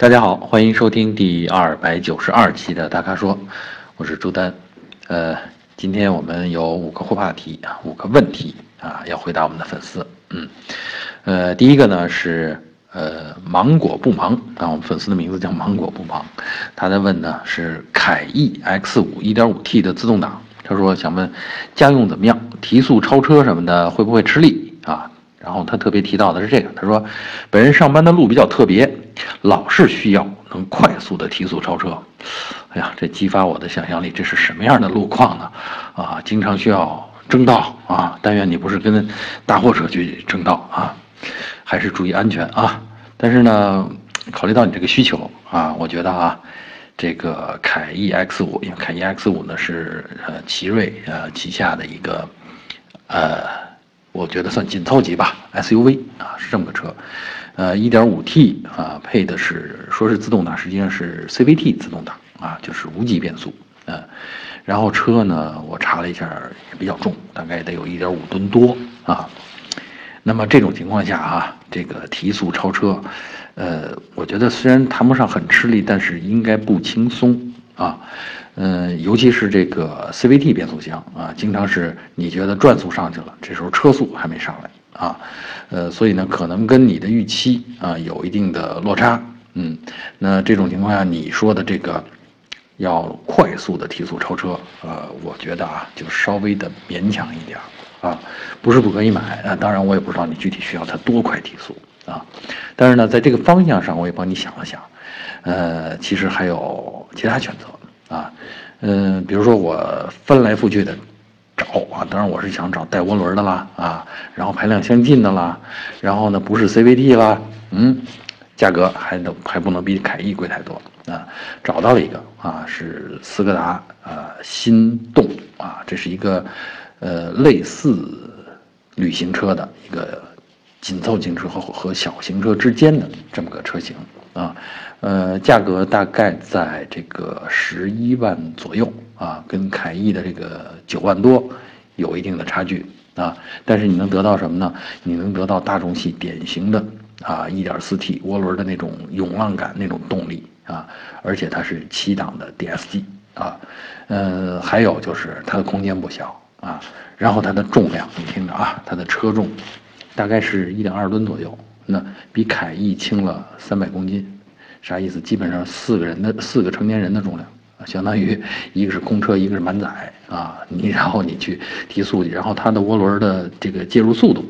大家好，欢迎收听第二百九十二期的大咖说，我是朱丹。呃，今天我们有五个互话题啊，五个问题啊，要回答我们的粉丝。嗯，呃，第一个呢是呃芒果不忙啊，我们粉丝的名字叫芒果不忙，他在问呢是凯翼 X 五一点五 T 的自动挡，他说想问家用怎么样，提速超车什么的会不会吃力啊？然后他特别提到的是这个，他说本人上班的路比较特别。老是需要能快速的提速超车，哎呀，这激发我的想象力，这是什么样的路况呢？啊，经常需要争道啊，但愿你不是跟大货车去争道啊，还是注意安全啊。但是呢，考虑到你这个需求啊，我觉得啊，这个凯翼 X 五，因为凯翼 X 五呢是呃奇瑞呃旗下的一个呃，我觉得算紧凑级吧 SUV 啊，是这么个车。呃，1.5T 啊，配的是说是自动挡，实际上是 CVT 自动挡啊，就是无级变速。嗯，然后车呢，我查了一下也比较重，大概得有一点五吨多啊。那么这种情况下啊，这个提速超车，呃，我觉得虽然谈不上很吃力，但是应该不轻松啊。嗯，尤其是这个 CVT 变速箱啊，经常是你觉得转速上去了，这时候车速还没上来。啊，呃，所以呢，可能跟你的预期啊有一定的落差，嗯，那这种情况下，你说的这个要快速的提速超车，呃，我觉得啊，就稍微的勉强一点啊，不是不可以买啊，当然我也不知道你具体需要它多快提速啊，但是呢，在这个方向上，我也帮你想了想，呃，其实还有其他选择啊，嗯，比如说我翻来覆去的。找啊，当然我是想找带涡轮的啦啊，然后排量相近的啦，然后呢不是 CVT 啦，嗯，价格还能还不能比凯翼贵太多啊。找到了一个啊，是斯柯达啊心动啊，这是一个呃类似旅行车的一个紧凑型车和和小型车之间的这么个车型啊，呃，价格大概在这个十一万左右。啊，跟凯翼的这个九万多有一定的差距啊，但是你能得到什么呢？你能得到大众系典型的啊一点四 T 涡轮的那种涌浪感那种动力啊，而且它是七档的 DSG 啊，呃，还有就是它的空间不小啊，然后它的重量，你听着啊，它的车重大概是一点二吨左右，那比凯翼轻了三百公斤，啥意思？基本上四个人的四个成年人的重量。相当于一个是空车，一个是满载啊，你然后你去提速去，然后它的涡轮的这个介入速度，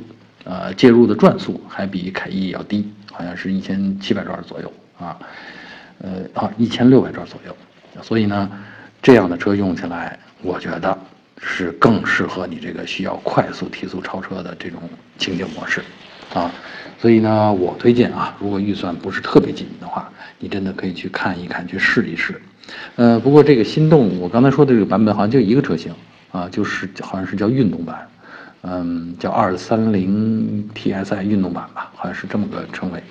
呃，介入的转速还比凯翼要低，好像是一千七百转左右啊，呃啊一千六百转左右，所以呢，这样的车用起来，我觉得是更适合你这个需要快速提速超车的这种情景模式，啊，所以呢，我推荐啊，如果预算不是特别紧的话，你真的可以去看一看，去试一试。呃，不过这个心动，我刚才说的这个版本好像就一个车型啊，就是好像是叫运动版，嗯，叫二三零 TSI 运动版吧，好像是这么个称谓。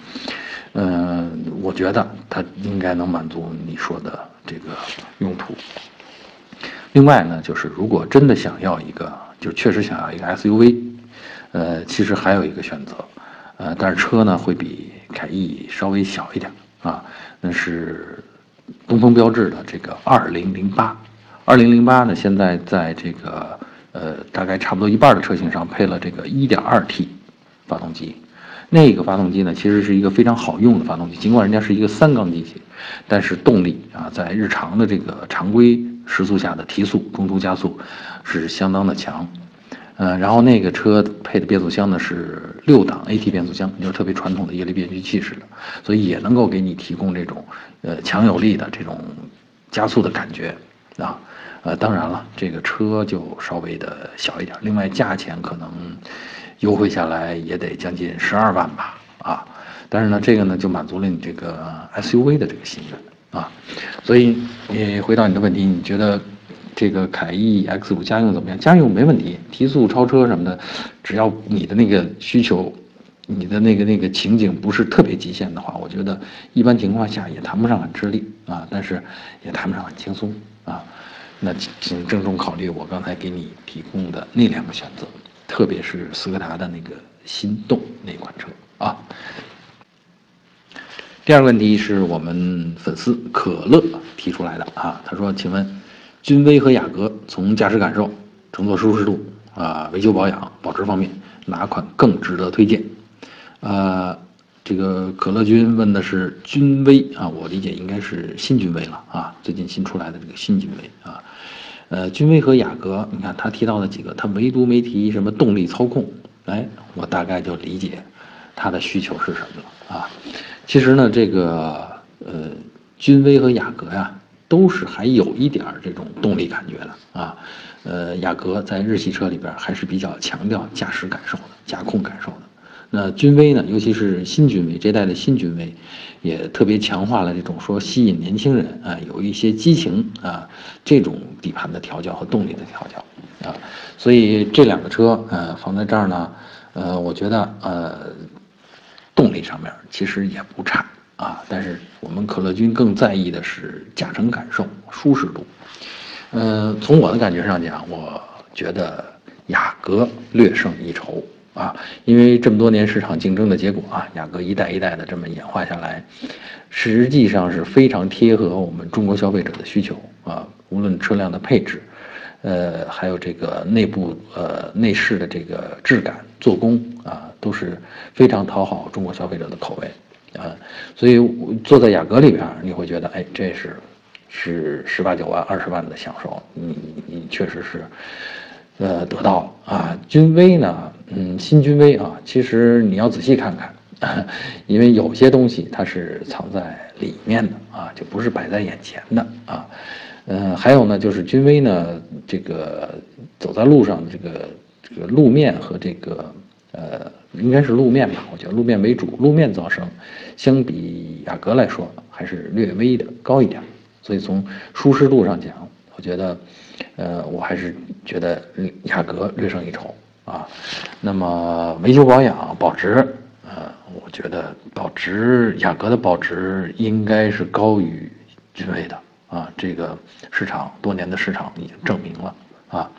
嗯，我觉得它应该能满足你说的这个用途。另外呢，就是如果真的想要一个，就确实想要一个 SUV，呃，其实还有一个选择，呃，但是车呢会比凯翼稍微小一点啊，那是。东风标致的这个二零零八，二零零八呢，现在在这个呃大概差不多一半的车型上配了这个一点二 T 发动机，那个发动机呢其实是一个非常好用的发动机，尽管人家是一个三缸机器，但是动力啊在日常的这个常规时速下的提速、中途加速是相当的强。嗯，然后那个车配的变速箱呢是六档 AT 变速箱，就是特别传统的液力变矩器似的，所以也能够给你提供这种呃强有力的这种加速的感觉啊。呃，当然了，这个车就稍微的小一点，另外价钱可能优惠下来也得将近十二万吧啊。但是呢，这个呢就满足了你这个 SUV 的这个心愿啊。所以你回答你的问题，你觉得？这个凯翼 X 五家用怎么样？家用没问题，提速超车什么的，只要你的那个需求，你的那个那个情景不是特别极限的话，我觉得一般情况下也谈不上很吃力啊，但是也谈不上很轻松啊。那请郑重考虑我刚才给你提供的那两个选择，特别是斯柯达的那个心动那款车啊。第二个问题是我们粉丝可乐提出来的啊，他说：“请问，君威和雅阁从驾驶感受、乘坐舒适度啊、维修保养、保值方面，哪款更值得推荐？”呃，这个可乐君问的是君威啊，我理解应该是新君威了啊，最近新出来的这个新君威啊。呃，君威和雅阁，你看他提到的几个，他唯独没提什么动力操控，哎，我大概就理解他的需求是什么了啊。其实呢，这个呃，君威和雅阁呀，都是还有一点这种动力感觉的啊。呃，雅阁在日系车里边还是比较强调驾驶感受的、驾控感受的。那君威呢，尤其是新君威这代的新君威，也特别强化了这种说吸引年轻人啊，有一些激情啊，这种底盘的调教和动力的调教啊。所以这两个车呃放在这儿呢，呃，我觉得呃。动力上面其实也不差啊，但是我们可乐君更在意的是驾乘感受、舒适度。嗯，从我的感觉上讲，我觉得雅阁略胜一筹啊，因为这么多年市场竞争的结果啊，雅阁一代一代的这么演化下来，实际上是非常贴合我们中国消费者的需求啊，无论车辆的配置。呃，还有这个内部呃内饰的这个质感、做工啊，都是非常讨好中国消费者的口味啊。所以坐在雅阁里边，你会觉得，哎，这是是十八九万、二十万的享受，你你确实是呃得到了啊。君威呢，嗯，新君威啊，其实你要仔细看看，因为有些东西它是藏在里面的啊，就不是摆在眼前的啊。嗯，还有呢，就是君威呢，这个走在路上，这个这个路面和这个呃，应该是路面吧，我觉得路面为主，路面噪声相比雅阁来说还是略微的高一点，所以从舒适度上讲，我觉得，呃，我还是觉得雅阁略胜一筹啊。那么维修保养保值，呃，我觉得保值雅阁的保值应该是高于君威的。啊，这个市场多年的市场已经证明了啊，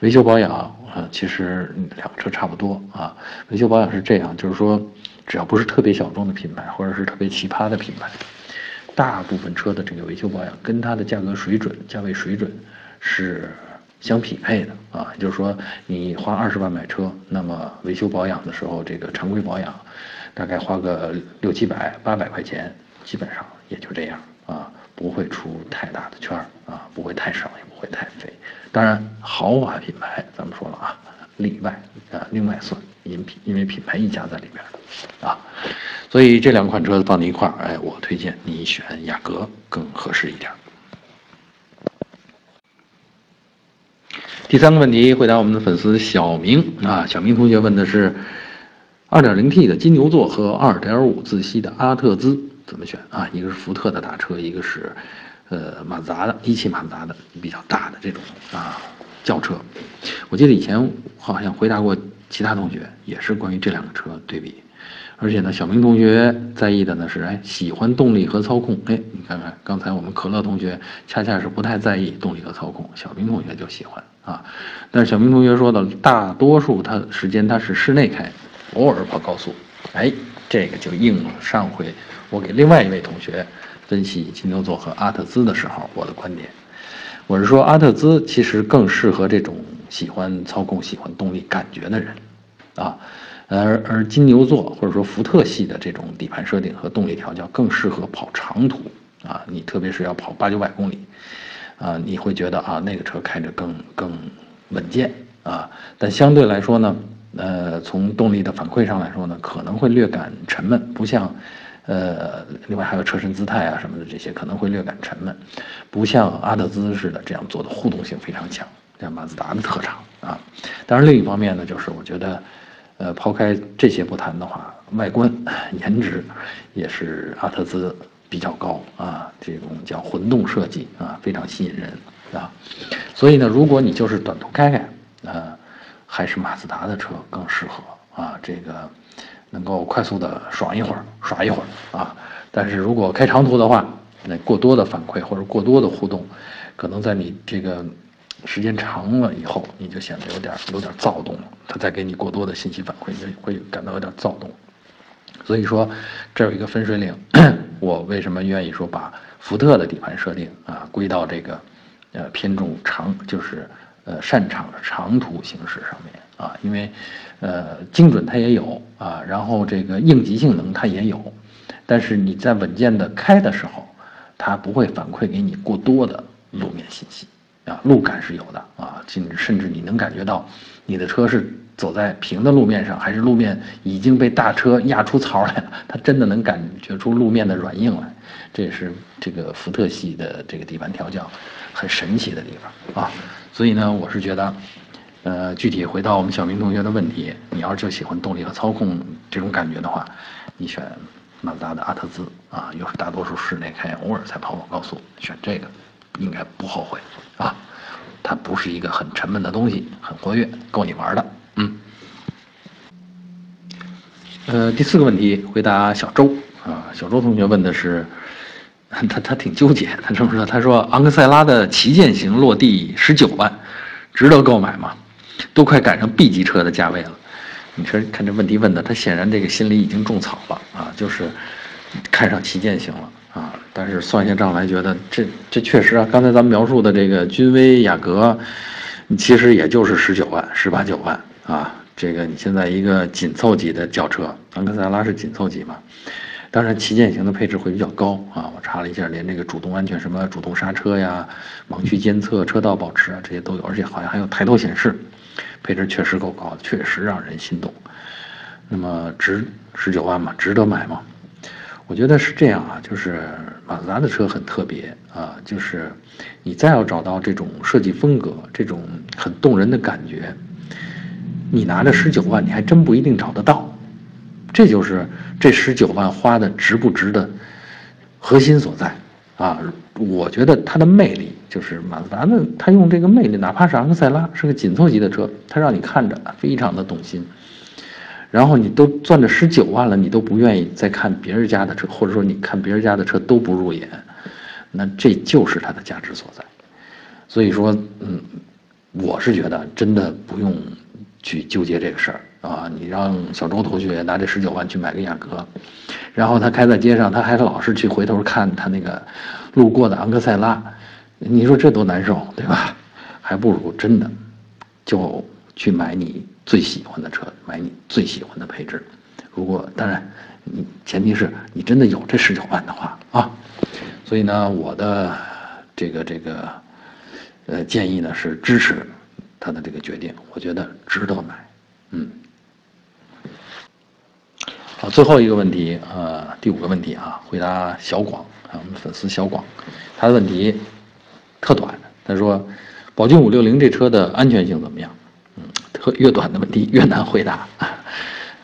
维修保养啊，其实两个车差不多啊。维修保养是这样，就是说，只要不是特别小众的品牌，或者是特别奇葩的品牌，大部分车的这个维修保养跟它的价格水准、价位水准是相匹配的啊。也就是说，你花二十万买车，那么维修保养的时候，这个常规保养大概花个六七百、八百块钱，基本上也就这样啊。不会出太大的圈儿啊，不会太少，也不会太肥。当然，豪华品牌咱们说了啊，例外啊，另外算，因品因为品牌溢价在里边儿啊。所以这两款车放在一块儿，哎，我推荐你选雅阁更合适一点。第三个问题，回答我们的粉丝小明啊，小明同学问的是，2.0T 的金牛座和2.5自吸的阿特兹。怎么选啊？一个是福特的大车，一个是，呃，马自达的一汽马自达的比较大的这种啊轿车。我记得以前好像回答过其他同学，也是关于这两个车对比。而且呢，小明同学在意的呢是，哎，喜欢动力和操控。哎，你看看刚才我们可乐同学恰恰是不太在意动力和操控，小明同学就喜欢啊。但是小明同学说的，大多数他时间他是室内开，偶尔跑高速。哎，这个就应了上回。我给另外一位同学分析金牛座和阿特兹的时候，我的观点，我是说阿特兹其实更适合这种喜欢操控、喜欢动力感觉的人，啊，而而金牛座或者说福特系的这种底盘设定和动力调教更适合跑长途，啊，你特别是要跑八九百公里，啊，你会觉得啊那个车开着更更稳健。啊，但相对来说呢，呃，从动力的反馈上来说呢，可能会略感沉闷，不像。呃，另外还有车身姿态啊什么的，这些可能会略感沉闷，不像阿特兹似的这样做的互动性非常强，像马自达的特长啊。当然，另一方面呢，就是我觉得，呃，抛开这些不谈的话，外观颜值也是阿特兹比较高啊，这种叫混动设计啊，非常吸引人啊。所以呢，如果你就是短途开开，呃，还是马自达的车更适合啊，这个。能够快速的爽一会儿，耍一会儿啊！但是如果开长途的话，那过多的反馈或者过多的互动，可能在你这个时间长了以后，你就显得有点有点躁动了。他再给你过多的信息反馈，你就会感到有点躁动。所以说，这有一个分水岭。我为什么愿意说把福特的底盘设定啊归到这个，呃偏重长就是呃擅长长途行驶上面啊？因为，呃精准它也有啊，然后这个应急性能它也有，但是你在稳健的开的时候，它不会反馈给你过多的路面信息啊，路感是有的啊，甚至甚至你能感觉到你的车是。走在平的路面上，还是路面已经被大车压出槽来了？它真的能感觉出路面的软硬来，这也是这个福特系的这个底盘调教很神奇的地方啊！所以呢，我是觉得，呃，具体回到我们小明同学的问题，你要是就喜欢动力和操控这种感觉的话，你选马自达的阿特兹啊，又是大多数室内开，偶尔才跑跑高速，选这个应该不后悔啊！它不是一个很沉闷的东西，很活跃，够你玩的。嗯，呃，第四个问题回答小周啊，小周同学问的是，他他挺纠结，他这么说，他说昂克赛拉的旗舰型落地十九万，值得购买吗？都快赶上 B 级车的价位了，你说看这问题问的，他显然这个心里已经种草了啊，就是看上旗舰型了啊，但是算下账来觉得这这确实啊，刚才咱们描述的这个君威雅阁，其实也就是十九万，十八九万。啊，这个你现在一个紧凑级的轿车，昂克赛拉是紧凑级嘛？当然旗舰型的配置会比较高啊。我查了一下，连这个主动安全、什么主动刹车呀、盲区监测、车道保持啊，这些都有，而且好像还有抬头显示，配置确实够高，确实让人心动。那么值十九万嘛？值得买吗？我觉得是这样啊，就是马自达的车很特别啊，就是你再要找到这种设计风格，这种很动人的感觉。你拿着十九万，你还真不一定找得到，这就是这十九万花的值不值的核心所在啊！我觉得它的魅力就是马自达的，它用这个魅力，哪怕是昂克赛拉是个紧凑级的车，它让你看着非常的动心。然后你都赚着十九万了，你都不愿意再看别人家的车，或者说你看别人家的车都不入眼，那这就是它的价值所在。所以说，嗯，我是觉得真的不用。去纠结这个事儿啊！你让小周同学拿这十九万去买个雅阁，然后他开在街上，他还老是去回头看他那个路过的昂克赛拉，你说这多难受，对吧？还不如真的就去买你最喜欢的车，买你最喜欢的配置。如果当然，你前提是你真的有这十九万的话啊。所以呢，我的这个这个呃建议呢是支持。他的这个决定，我觉得值得买，嗯。好，最后一个问题，呃，第五个问题啊，回答小广啊，我们粉丝小广，他的问题特短，他说，宝骏五六零这车的安全性怎么样？嗯，特越短的问题越难回答。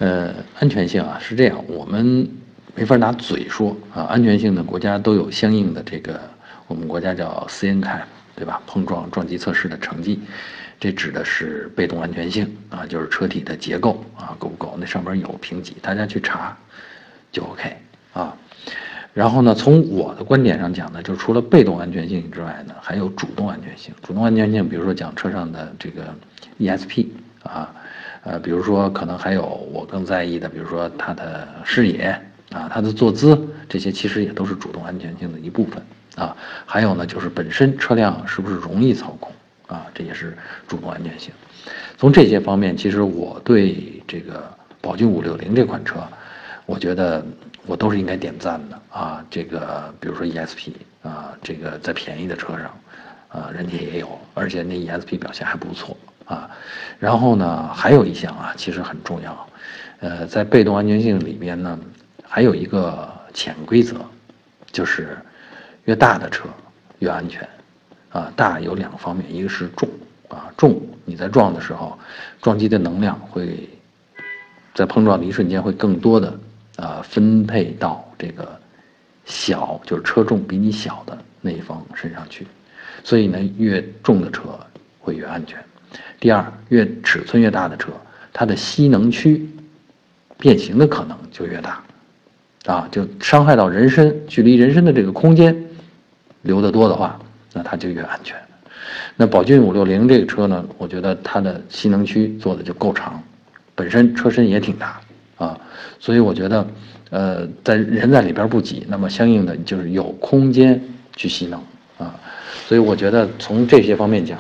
呃，安全性啊是这样，我们没法拿嘴说啊，安全性呢，国家都有相应的这个，我们国家叫 C N K 对吧？碰撞撞击测试的成绩。这指的是被动安全性啊，就是车体的结构啊，够不够？那上边有评级，大家去查就 OK 啊。然后呢，从我的观点上讲呢，就除了被动安全性之外呢，还有主动安全性。主动安全性，比如说讲车上的这个 ESP 啊，呃，比如说可能还有我更在意的，比如说它的视野啊，它的坐姿，这些其实也都是主动安全性的一部分啊。还有呢，就是本身车辆是不是容易操控。啊，这也是主动安全性。从这些方面，其实我对这个宝骏五六零这款车，我觉得我都是应该点赞的啊。这个比如说 ESP 啊，这个在便宜的车上，啊，人家也有，而且那 ESP 表现还不错啊。然后呢，还有一项啊，其实很重要，呃，在被动安全性里面呢，还有一个潜规则，就是越大的车越安全。啊，大有两个方面，一个是重，啊重，你在撞的时候，撞击的能量会在碰撞的一瞬间会更多的啊分配到这个小，就是车重比你小的那一方身上去，所以呢，越重的车会越安全。第二，越尺寸越大的车，它的吸能区变形的可能就越大，啊，就伤害到人身，距离人身的这个空间留得多的话。那它就越安全。那宝骏五六零这个车呢，我觉得它的吸能区做的就够长，本身车身也挺大，啊，所以我觉得，呃，在人在里边不挤，那么相应的就是有空间去吸能啊，所以我觉得从这些方面讲，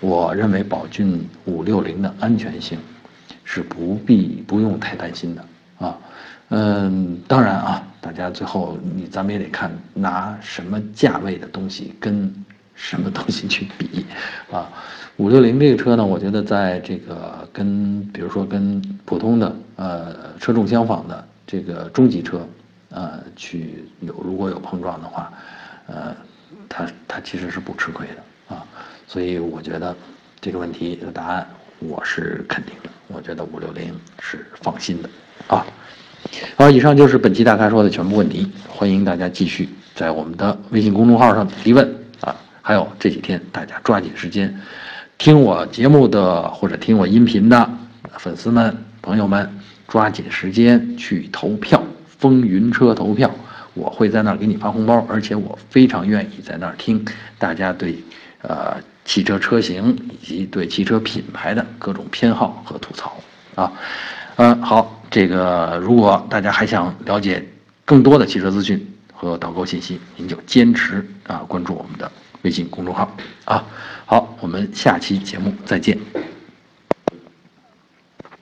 我认为宝骏五六零的安全性是不必不用太担心的啊，嗯，当然啊，大家最后你咱们也得看拿什么价位的东西跟。什么东西去比啊？五六零这个车呢，我觉得在这个跟比如说跟普通的呃车重相仿的这个中级车，呃去有如果有碰撞的话，呃，它它其实是不吃亏的啊。所以我觉得这个问题的答案我是肯定的，我觉得五六零是放心的啊。好，以上就是本期大咖说的全部问题，欢迎大家继续在我们的微信公众号上提问啊。还有这几天，大家抓紧时间听我节目的或者听我音频的粉丝们、朋友们，抓紧时间去投票，风云车投票，我会在那儿给你发红包，而且我非常愿意在那儿听大家对呃汽车车型以及对汽车品牌的各种偏好和吐槽啊。嗯，好，这个如果大家还想了解更多的汽车资讯和导购信息，您就坚持啊关注我们的。微信公众号啊，好，我们下期节目再见。